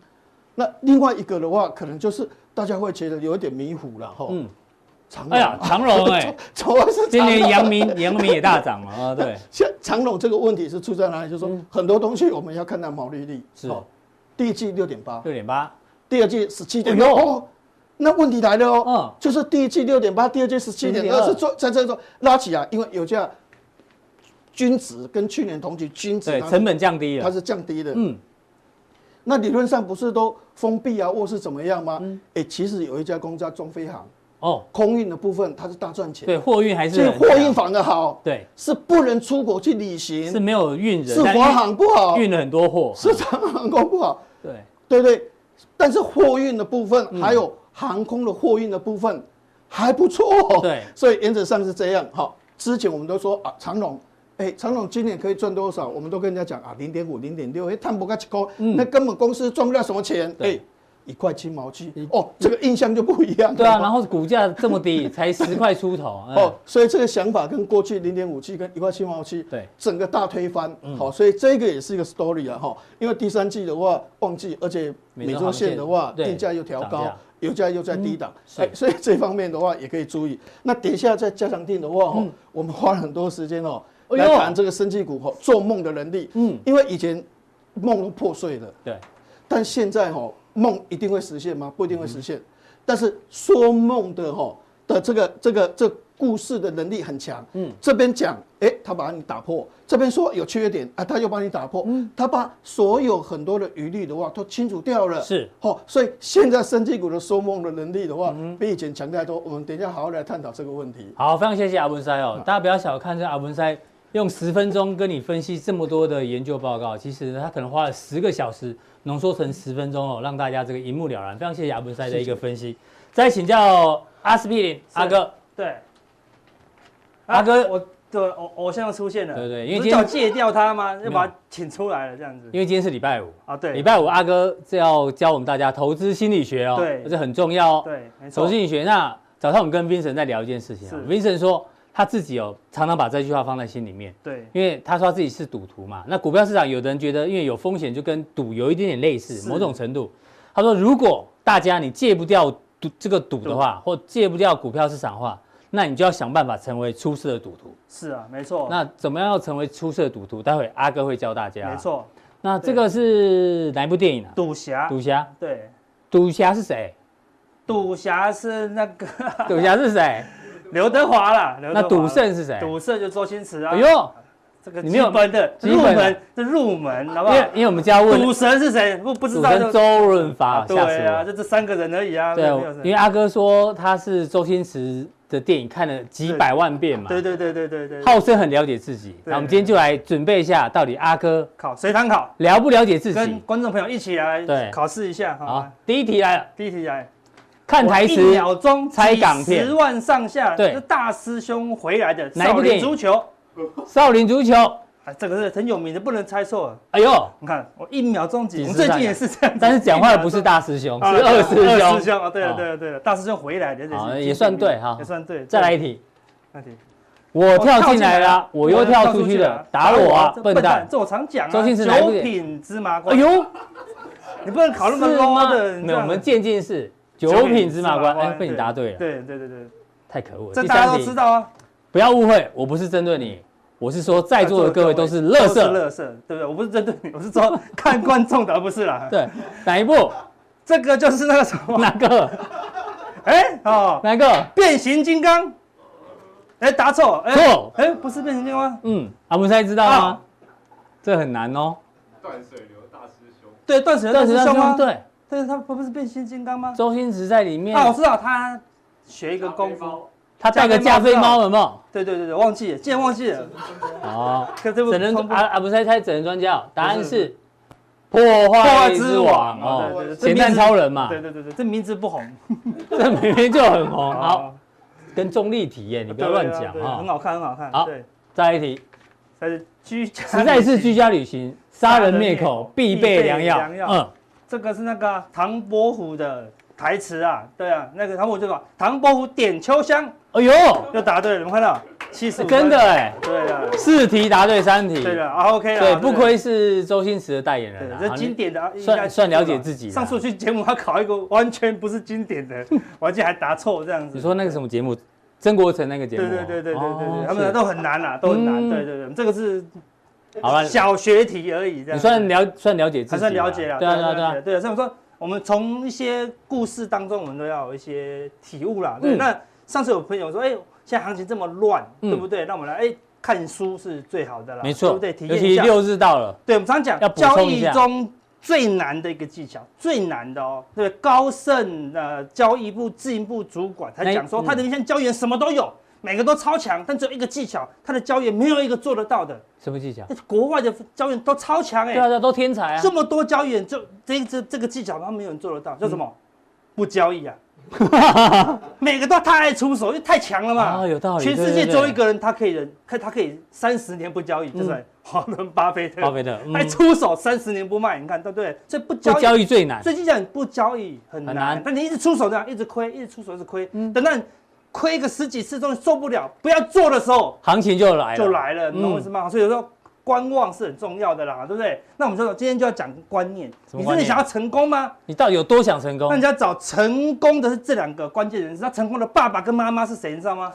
那另外一个的话，可能就是大家会觉得有一点迷糊了哈。嗯，长哎呀，长荣 哎，主要是今年阳明，阳明也大涨了啊。对，像长荣这个问题是出在哪里？就是说很多东西我们要看到毛利率是，第一季六点八，六点八，第二季十七点六。哦，那问题来了哦，嗯，就是第一季六点八，第二季十七点二，是做在这做拉起来，因为油价均值跟去年同期均值，对，成本降低了，它是降低的，嗯。那理论上不是都封闭啊，或是怎么样吗？哎，其实有一家公司叫中飞航。哦，空运的部分它是大赚钱，对，货运还是，所以货运反而好，对，是不能出国去旅行，是没有运人，是华航不好，运了很多货，是长航空不好，对，对对，但是货运的部分还有航空的货运的部分还不错。对，所以原则上是这样。好，之前我们都说啊，长荣，哎，长荣今年可以赚多少？我们都跟人家讲啊，零点五、零点六，哎，探不过去高，那根本公司赚不了什么钱。哎。一块七毛七哦，这个印象就不一样。对啊，然后股价这么低，才十块出头哦，所以这个想法跟过去零点五七跟一块七毛七，对，整个大推翻。好，所以这个也是一个 story 啊哈，因为第三季的话旺季，而且美洲线的话定价又调高，油价又在低档，哎，所以这方面的话也可以注意。那等一下在加强定的话，我们花了很多时间哦来谈这个生技股做梦的能力。嗯，因为以前梦都破碎了，对，但现在哈。梦一定会实现吗？不一定会实现，但是说梦的哈的这个这个这故事的能力很强。嗯，这边讲，哎，他把你打破；这边说有缺点，啊，他又帮你打破。嗯，他把所有很多的余虑的话都清除掉了。是，哦，所以现在生技股的说梦的能力的话，比以前强太多。我们等一下好好来探讨这个问题。好，非常谢谢阿文塞哦，大家不要小看这阿文师。用十分钟跟你分析这么多的研究报告，其实他可能花了十个小时浓缩成十分钟哦，让大家这个一目了然。非常谢谢阿文塞的一个分析。再请教阿司匹林阿哥，对，阿哥，我的偶偶像出现了，对对，因为今天要戒掉他吗？要把他请出来了这样子。因为今天是礼拜五啊，对，礼拜五阿哥是要教我们大家投资心理学哦，对，这很重要哦，对，投资心理学。那早上我们跟 Vincent 在聊一件事情，Vincent 说。他自己有常常把这句话放在心里面，对，因为他说他自己是赌徒嘛。那股票市场，有的人觉得因为有风险，就跟赌有一点点类似，某种程度。他说，如果大家你戒不掉赌这个赌的话，或戒不掉股票市场的话，那你就要想办法成为出色的赌徒。是啊，没错。那怎么样要成为出色的赌徒？待会阿哥会教大家。没错。那这个是哪一部电影啊？赌侠。赌侠。对。赌侠是谁？赌侠是那个。赌侠是谁？刘德华啦，那赌圣是谁？赌圣就周星驰啊。哎呦，这个基本的入门，这入门，好不好？因为因为我们家问赌神是谁？不不知道。周润发。对啊，就这三个人而已啊。对，因为阿哥说他是周星驰的电影看了几百万遍嘛。对对对对对对。号称很了解自己。那我们今天就来准备一下，到底阿哥考随堂考了不了解自己？跟观众朋友一起来考试一下。好，第一题来了。第一题来。看台词，一秒钟猜港片，十万上下。对，大师兄回来的哪一部电影？足球，少林足球。啊，这个是很有名的，不能猜错。哎呦，你看我一秒钟几，我们最近也是这样。但是讲话的不是大师兄，是二师兄。二师兄啊，对了对了对了，大师兄回来的，好，也算对哈，也算对。再来一题，那题，我跳进来了，我又跳出去了，打我啊，笨蛋！这我常讲啊。周星驰九品芝麻官。哎呦，你不能考那么 low 的。没有，我们渐进式。九品芝麻官，哎，被你答对了。对对对对，太可恶了。这大家都知道啊，不要误会，我不是针对你，我是说在座的各位都是乐色，乐色，对不对？我不是针对你，我是说看观众的，而不是啦。对，哪一部？这个就是那个什么？哪个？哎，哦，哪个？变形金刚。哎，答错。错。哎，不是变形金刚。嗯，阿文才知道吗？这很难哦。断水流大师兄。对，断水流大师兄吗？对。但是他不不是变形金刚吗？周星驰在里面。啊，我知道他学一个功夫，他带个加菲猫有没有？对对对对，忘记了，竟然忘记了。哦，整人啊啊，不是猜整人专家，答案是破坏之王哦，咸蛋超人嘛。对对对对，这名字不红，这明明就很红。好，跟重力体验，你不要乱讲啊。很好看，很好看。好，再来一题。居家实在是居家旅行，杀人灭口必备良药。嗯。这个是那个唐伯虎的台词啊，对啊，那个唐伯虎就说：“唐伯虎点秋香。”哎呦，又答对了，你们看到？七十五，真的哎，对的，四题答对三题，对的啊，OK 了，对，不愧是周星驰的代言人，这经典的，算算了解自己。上次去节目，他考一个完全不是经典的，我记得还答错这样子。你说那个什么节目？曾国成那个节目？对对对对对对，他们都很难啊，都很难。对对对，这个是。好了，小学题而已，这样。你算了，算了解自己，还算了解了。对啊，对啊，对啊。对，所以我说，我们从一些故事当中，我们都要有一些体悟啦。对，那上次有朋友说，哎，现在行情这么乱，对不对？那我们来，哎，看书是最好的啦，没错，对不对？体验一下。六日到了，对，我们常讲，交易中最难的一个技巧，最难的哦。对，高盛的交易部自营部主管他讲说，他的一些交易员什么都有。每个都超强，但只有一个技巧，他的交易没有一个做得到的。什么技巧？国外的交易员都超强哎、欸。对啊，都天才啊。这么多交易员，就这这这个技巧，他没有人做得到。叫什么？嗯、不交易啊。每个都太爱出手，因为太强了嘛。啊，有道理。全世界只有一个人，他可以人，他他可以三十年不交易，就是华伦 巴菲特。巴菲特还出手三十年不卖，你看对不对？所以不交易，不交易最难。最近讲不交易很难，但你一直出手这样，一直亏，一直出手一直亏，嗯等到亏个十几次终于受不了，不要做的时候，行情就来了，就来了，你懂我意思吗？所以有时候。观望是很重要的啦，对不对？那我们说，今天就要讲观念。你真的想要成功吗？你到底有多想成功？那你要找成功的是这两个关键人士。那成功的爸爸跟妈妈是谁？你知道吗？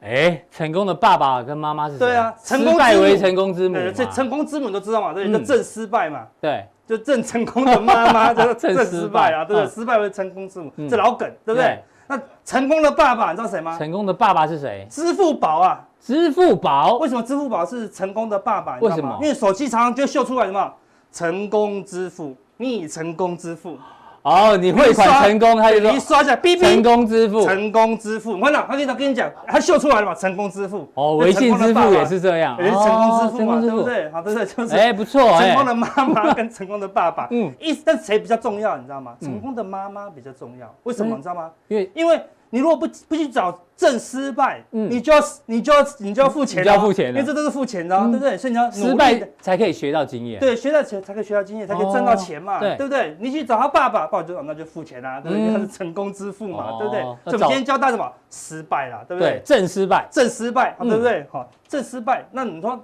哎，成功的爸爸跟妈妈是谁？对啊，成功败为成功之母。这成功之母都知道嘛？对，就正失败嘛。对，就正成功的妈妈叫 正失败啊，对不对？失败为成功之母，这老梗，对不对？那成功的爸爸你知道谁吗？成功的爸爸是谁？支付宝啊。支付宝为什么支付宝是成功的爸爸？为什么？因为手机常常就秀出来什么成功支付，你成功支付。哦，你汇款成功，他就一刷一下，成功支付，成功支付。我跟你讲，他经常跟你讲，他秀出来了嘛，成功支付。哦，微信支付也是这样，也是成功支付嘛，对不对？好，对对，就是。哎，不错，成功的妈妈跟成功的爸爸，嗯，意思，但谁比较重要？你知道吗？成功的妈妈比较重要，为什么？你知道吗？因为因为。你如果不不去找正失败，嗯，你就要你就要你就要付钱，就要付钱，因为这都是付钱的，对不对？所以你要失败才可以学到经验，对，学到钱才可以学到经验，才可以赚到钱嘛，对不对？你去找他爸爸，爸爸就那就付钱啦，对不对？他是成功之父嘛，对不对？所以我们今天教大家什么？失败啦，对不对？正失败，正失败，对不对？好，正失败。那你说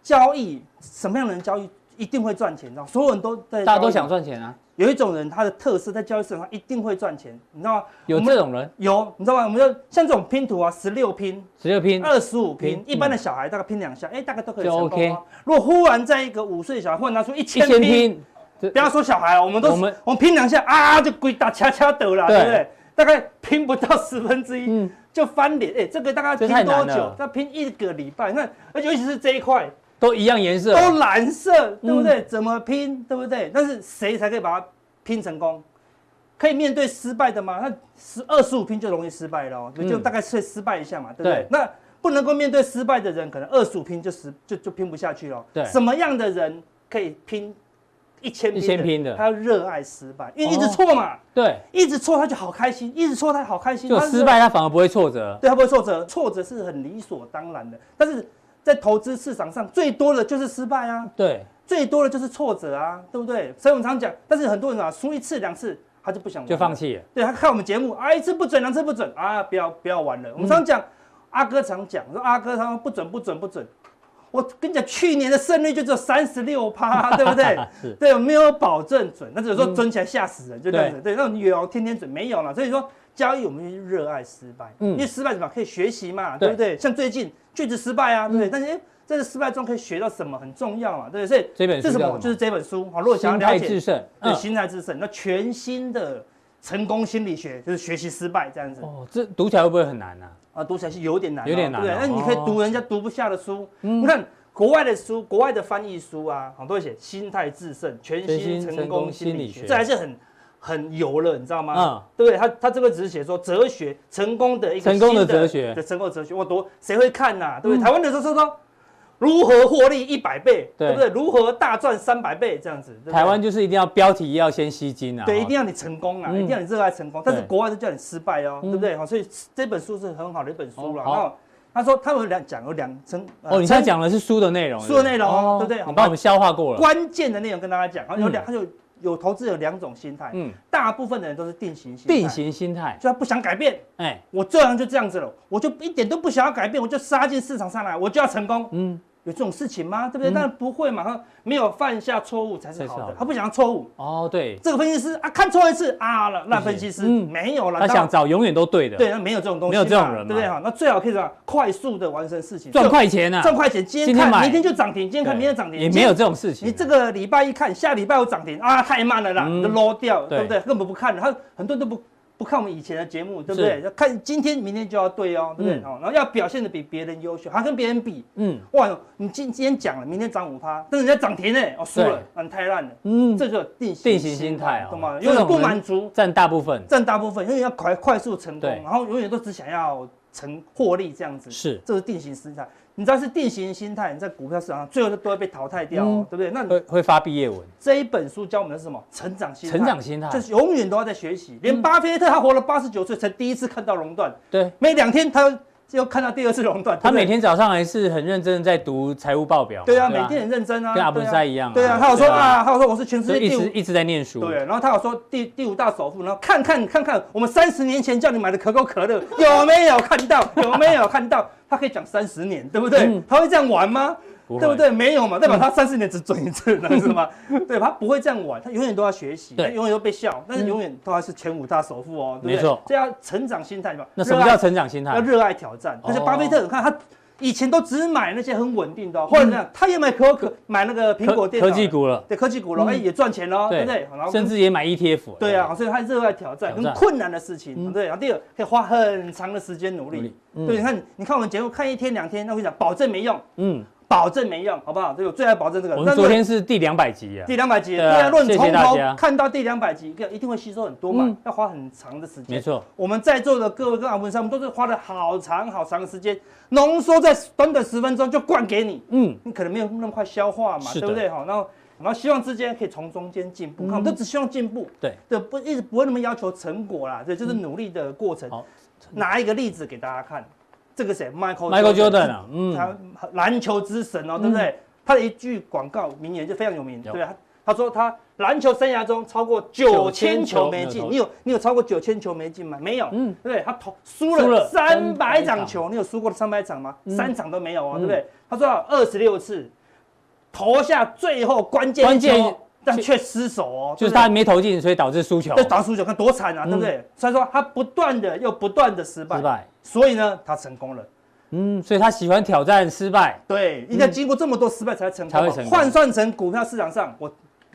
交易什么样的人交易一定会赚钱？知道所有人都在，大家都想赚钱啊。有一种人，他的特色在交易市场上一定会赚钱，你知道吗？有这种人，有，你知道吗？我们就像这种拼图啊，十六拼，十六拼，二十五拼，一般的小孩大概拼两下，哎，大概都可以成功。如果忽然在一个五岁小孩忽然拿出一千拼，不要说小孩啊，我们都我们我们拼两下啊，就鬼打恰恰得了，对不对？大概拼不到 十分之一就翻脸，哎，这个大概拼多久？要拼一个礼拜，那而且尤其是这一块。都一样颜色，都蓝色，对不对？怎么拼，对不对？但是谁才可以把它拼成功？可以面对失败的吗？那十二十五拼就容易失败了，就大概会失败一下嘛，对不对？那不能够面对失败的人，可能二十五拼就失就就拼不下去了。对，什么样的人可以拼一千拼？一千拼的，他要热爱失败，因为一直错嘛。对，一直错他就好开心，一直错他好开心。就失败他反而不会挫折，对他不会挫折，挫折是很理所当然的，但是。在投资市场上，最多的就是失败啊，对，最多的就是挫折啊，对不对？所以我们常讲，但是很多人啊，输一次两次，他就不想玩，就放弃了。对，他看我们节目啊，一次不准，两次不准啊，不要不要玩了。我们常讲，阿哥常讲，说阿哥他说不准不准不准。我跟你讲，去年的胜率就只有三十六趴，对不对？是，对，没有保证准，那只有说准起来吓死人，就这样子。对，那种有天天准没有了，所以说交易我们热爱失败，嗯，因为失败什么可以学习嘛，对不对？像最近。句子失败啊，对不对？但是哎，在这失败中可以学到什么很重要嘛，对不对？所以这本书是什么？就是这本书。好，如果想要了解，对，心态制胜，那全新的成功心理学就是学习失败这样子。哦，这读起来会不会很难呢？啊，读起来是有点难，有点难。对，那你可以读人家读不下的书。你看国外的书，国外的翻译书啊，很多写心态制胜，全新成功心理学，这还是很。很油了，你知道吗？嗯，对不对？他他这个只是写说哲学成功的一个成功的哲学的成功哲学，我读谁会看呐？对不对？台湾的时候说说如何获利一百倍，对不对？如何大赚三百倍这样子。台湾就是一定要标题要先吸睛啊，对，一定要你成功啊，一定要你热爱成功。但是国外是叫你失败哦，对不对？好，所以这本书是很好的一本书了。然后他说他们有两讲有两层哦，你现在讲的是书的内容，书的内容对不对？你帮我们消化过了，关键的内容跟大家讲，然后有两他就。有投资有两种心态，嗯，大部分的人都是定型心态，定型心态，就他不想改变，哎，我这样就这样子了，我就一点都不想要改变，我就杀进市场上来，我就要成功，嗯。有这种事情吗？对不对？当然不会嘛，他没有犯下错误才是好的。他不想要错误哦，对。这个分析师啊，看错一次啊，那分析师没有了。他想找永远都对的。对，那没有这种东西，没有这种人，对不对？哈，那最好可以怎么快速的完成事情，赚快钱啊，赚快钱。今天看，明天就涨停；今天看，明天涨停。也没有这种事情。你这个礼拜一看，下礼拜有涨停啊，太慢了啦，就落掉，对不对？根本不看了，他很多人都不。不看我们以前的节目，对不对？要看今天、明天就要对哦，对不对？哦然后要表现的比别人优秀，还跟别人比。嗯，哇，你今今天讲了，明天涨五趴，但是人家涨停呢，哦，输了，那太烂了。嗯，这就定定型心态，懂吗？永远不满足，占大部分，占大部分，永远要快快速成功，然后永远都只想要成获利这样子。是，这是定型心态。你知道是定型心态，你在股票市场上最后都会被淘汰掉，对不对？那会会发毕业文。这一本书教我们的是什么？成长心态。成长心态就是永远都要在学习。连巴菲特他活了八十九岁才第一次看到熔断，对，没两天他。又看到第二次熔断，他每天早上还是很认真的在读财务报表。对啊，每天很认真啊，跟阿本塞一样。对啊，他有说啊，他有说我是全世界一直一直在念书。对，然后他有说第第五大首富，然后看看看看我们三十年前叫你买的可口可乐有没有看到？有没有看到？他可以讲三十年，对不对？他会这样玩吗？不对不对？没有嘛，代表他三四年只准一次，是吗？对，他不会这样玩，他永远都要学习，他永远都被笑，但是永远都还是前五大首富哦，对不对？没错，这要成长心态嘛。那什么叫成长心态？要热爱挑战。而且巴菲特，你看他以前都只买那些很稳定的，或者他也买可可买那个苹果电脑科技股了，对科技股了，哎也赚钱了，对不对？然后甚至也买 ETF。对啊，所以他热爱挑战，很困难的事情，对。然后第二，可以花很长的时间努力。对，你看，你看我们节目看一天两天，那我跟你讲，保证没用。嗯。保证没用，好不好？这个最爱保证这个。我们昨天是第两百集啊，第两百集，对啊，论从头看到第两百集，一定会吸收很多嘛，要花很长的时间。没错，我们在座的各位跟阿文师，我们都是花了好长好长的时间，浓缩在短短十分钟就灌给你。嗯，你可能没有那么快消化嘛，对不对？好，然后然后希望之间可以从中间进步，看我们都只希望进步。对对，不一直不会那么要求成果啦，对，就是努力的过程。好，拿一个例子给大家看。这个谁？Michael Michael Jordan 啊，嗯，他篮球之神哦，对不对？他的一句广告名言就非常有名，对啊，他说他篮球生涯中超过九千球没进，你有你有超过九千球没进吗？没有，嗯，对不对？他投输了三百场球，你有输过三百场吗？三场都没有哦，对不对？他说二十六次投下最后关键球，但却失手哦，就是他没投进，所以导致输球，对，导致输球，看多惨啊，对不对？所以说他不断的又不断的失败，失败。所以呢，他成功了。嗯，所以他喜欢挑战失败。对，应该经过这么多失败才成功。换算成股票市场上，我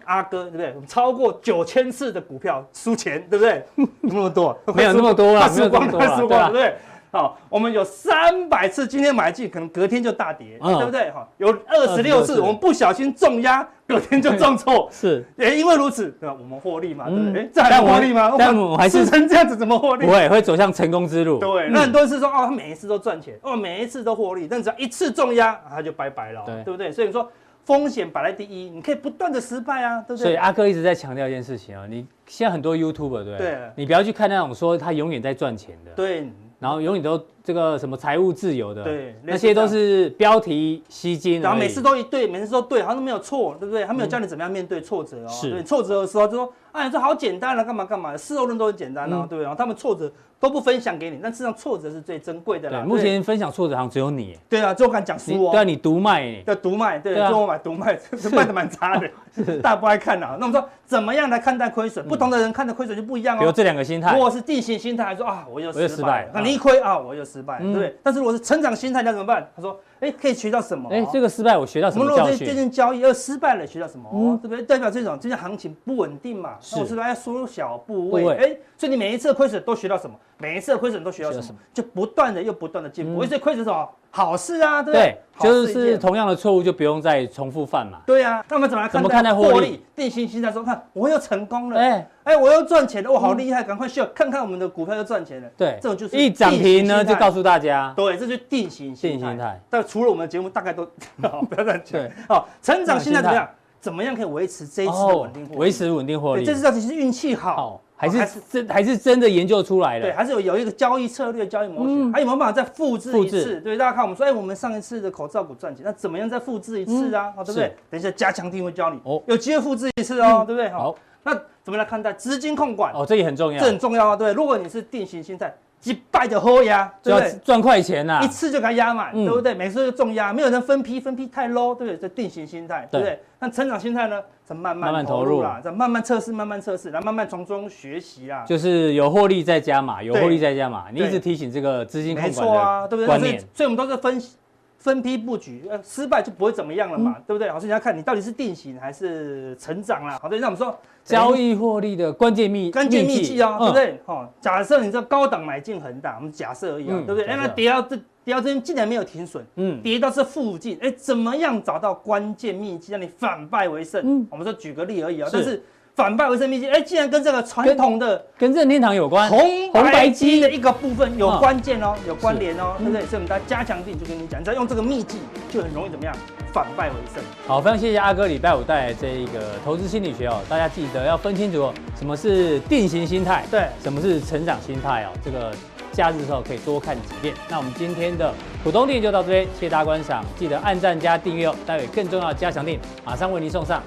阿哥对不对？超过九千次的股票输钱，对不对？那么多，没有那么多了，输光，快输光了，对不对？好，我们有三百次今天买进，可能隔天就大跌，对不对？哈，有二十六次我们不小心重压，隔天就重挫，是，也因为如此，对吧？我们获利嘛，对不对？这还获利吗？但我还是成这样子，怎么获利？不会，会走向成功之路。对，那很多人是说，哦，他每一次都赚钱，哦，每一次都获利，但只要一次重压，他就拜拜了，对不对？所以说风险摆在第一，你可以不断的失败啊，对不对？所以阿哥一直在强调一件事情啊，你现在很多 YouTuber 对不对？你不要去看那种说他永远在赚钱的，对。然后永远都这个什么财务自由的，对，那些都是标题吸金，然后每次都一对，每次都对，好像都没有错，对不对？他没有教你怎么样面对挫折哦，对，挫折的时候就说，哎，这好简单了，干嘛干嘛，事后论都很简单哦，对不对？然后他们挫折都不分享给你，但事实上挫折是最珍贵的啦。目前分享挫折好像只有你，对啊，就我敢讲书哦，对啊，你独卖，对，独卖，对，就我买独卖，卖的蛮差的，大家不爱看啊。那我们说怎么样来看待亏损？不同的人看的亏损就不一样哦。比如这两个心态，如果是定型心态，还说啊，我又失败，那你一亏啊，我又。失败，对不对？但是如果是成长心态，那怎么办？他说：“哎，可以学到什么？哎，这个失败我学到什么教训？我们如果最近交易又失败了，学到什么？哦，对不对？代表这种最近行情不稳定嘛？那我是不是要缩小部位？哎，所以你每一次亏损都学到什么？每一次亏损都学到什么？就不断的又不断的进步。所以亏损什么？好事啊，对不对？就是同样的错误就不用再重复犯嘛。对啊，那我们怎么？怎么看待获利？定型心态说，看我又成功了，哎哎，我又赚钱了，我，好厉害！赶快秀看看我们的股票又赚钱了。对，这种就是一涨停呢，就告诉大家，对，这就是定型心态。但除了我们的节目，大概都 不要乱讲。对，好，成长心态怎么样？怎么样可以维持这一次的稳定获利？维持稳定获利，这次到底是运气好。还是真还是真的研究出来了？对，还是有有一个交易策略、交易模型，还有没有办法再复制一次？对，大家看我们说，哎，我们上一次的口罩股赚钱，那怎么样再复制一次啊？好，对不对？等一下加强定会教你哦，有机会复制一次哦，对不对？好，那怎么来看待资金控管？哦，这也很重要，这很重要啊，对。如果你是定型心态。几百的喝压，对不对？赚快钱呐，一次就给它压满，对不对？每次就重压，没有人分批，分批太 low，对不对？这定型心态，对不对？那成长心态呢？再慢慢投入啦，再慢慢测试，慢慢测试，然后慢慢从中学习啦。就是有获利再加码，有获利再加码。你一直提醒这个资金控管的观念，没错啊，对不对？所以，所以我们都是分分批布局，呃，失败就不会怎么样了嘛，对不对？好，所以你要看你到底是定型还是成长啦。好，对，那我们说。交易获利的关键秘关键秘技啊，对不对？哈，假设你这高档买进恒大，我们假设而已啊，对不对？哎，那跌到这跌到这边竟然没有停损，嗯，跌到这附近，哎，怎么样找到关键秘籍让你反败为胜？嗯，我们说举个例而已啊，但是反败为胜秘籍，哎，竟然跟这个传统的跟任天堂有关，红红白机的一个部分有关键哦，有关联哦，对不对？所以我们大家加强定就跟你讲，你只要用这个秘籍，就很容易怎么样，反败为胜。好，非常谢谢阿哥礼拜五带来这一个投资心理学哦，大家记得要分清楚什么是定型心态，对，什么是成长心态哦，这个。假日的时候可以多看几遍。那我们今天的浦东店就到这边，谢谢大家观赏，记得按赞加订阅哦。待会更重要的加强店马上为您送上。